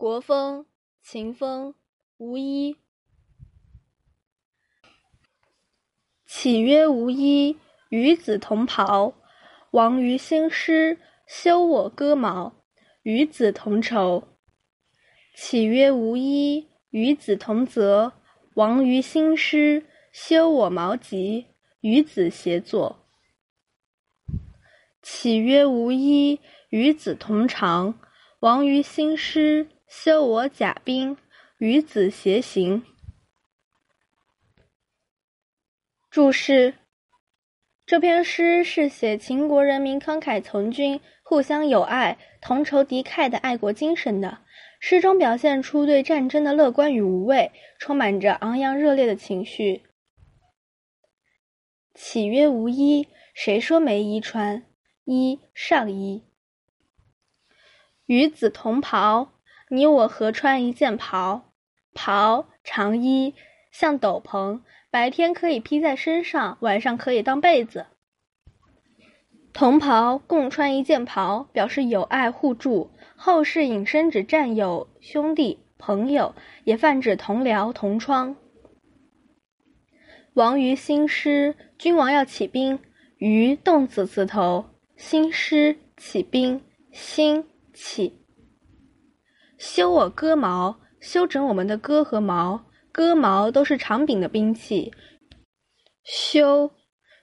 国风，秦风，无衣。岂曰无衣，与子同袍。王于兴师，修我戈矛，与子同仇。岂曰无衣，与子同泽。王于兴师，修我矛戟，与子协作。岂曰无衣，与子同长。王于兴师，修我甲兵，与子偕行。注释：这篇诗是写秦国人民慷慨从军、互相友爱、同仇敌忾的爱国精神的。诗中表现出对战争的乐观与无畏，充满着昂扬热烈的情绪。岂曰无衣？谁说没衣穿？衣上衣。与子同袍，你我合穿一件袍。袍长衣，像斗篷。白天可以披在身上，晚上可以当被子。同袍共穿一件袍，表示友爱互助。后世引申指战友、兄弟、朋友，也泛指同僚、同窗。王于兴师，君王要起兵。于动词词头，兴师起兵，兴起。修我戈矛，修整我们的戈和矛。戈矛都是长柄的兵器。修，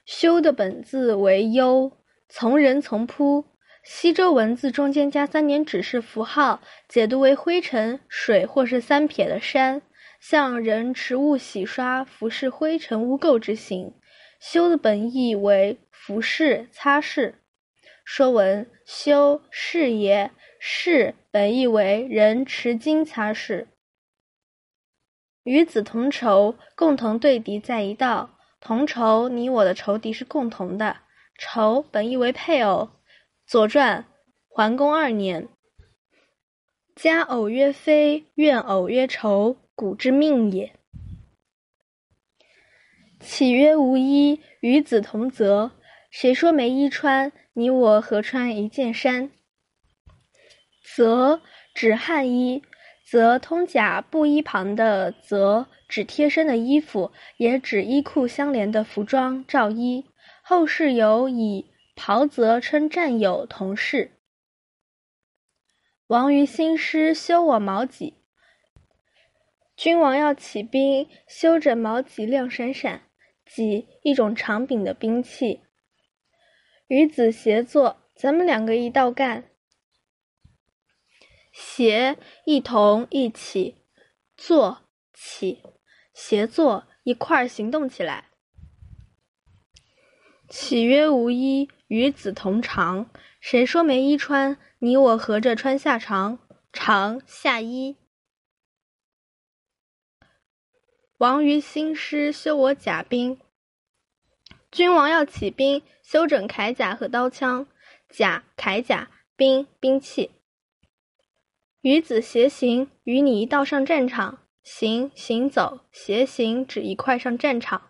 修的本字为忧，从人从扑。西周文字中间加三点指示符号，解读为灰尘、水或是三撇的山，像人持物洗刷、服饰灰尘污垢之形。修的本意为服饰、擦拭。说文：修，是也。是本意为人持金擦拭。与子同仇，共同对敌在一道。同仇，你我的仇敌是共同的。仇本意为配偶。《左传》桓公二年，家偶曰非，怨偶曰仇，古之命也。岂曰无衣，与子同泽？谁说没衣穿？你我合穿一件衫。则指汉衣。则通甲布衣旁的则指贴身的衣服，也指衣裤相连的服装罩衣。后世有以袍泽称战友同事。王于兴师，修我矛戟。君王要起兵，修整矛戟亮闪闪。戟一种长柄的兵器。与子协作，咱们两个一道干。协一同一起做起，协作一块儿行动起来。岂曰无衣，与子同裳。谁说没衣穿？你我合着穿下长，长下衣。王于兴师，修我甲兵。君王要起兵，修整铠甲和刀枪。甲铠甲，兵兵器。与子偕行，与你一道上战场。行，行走，偕行指一块上战场。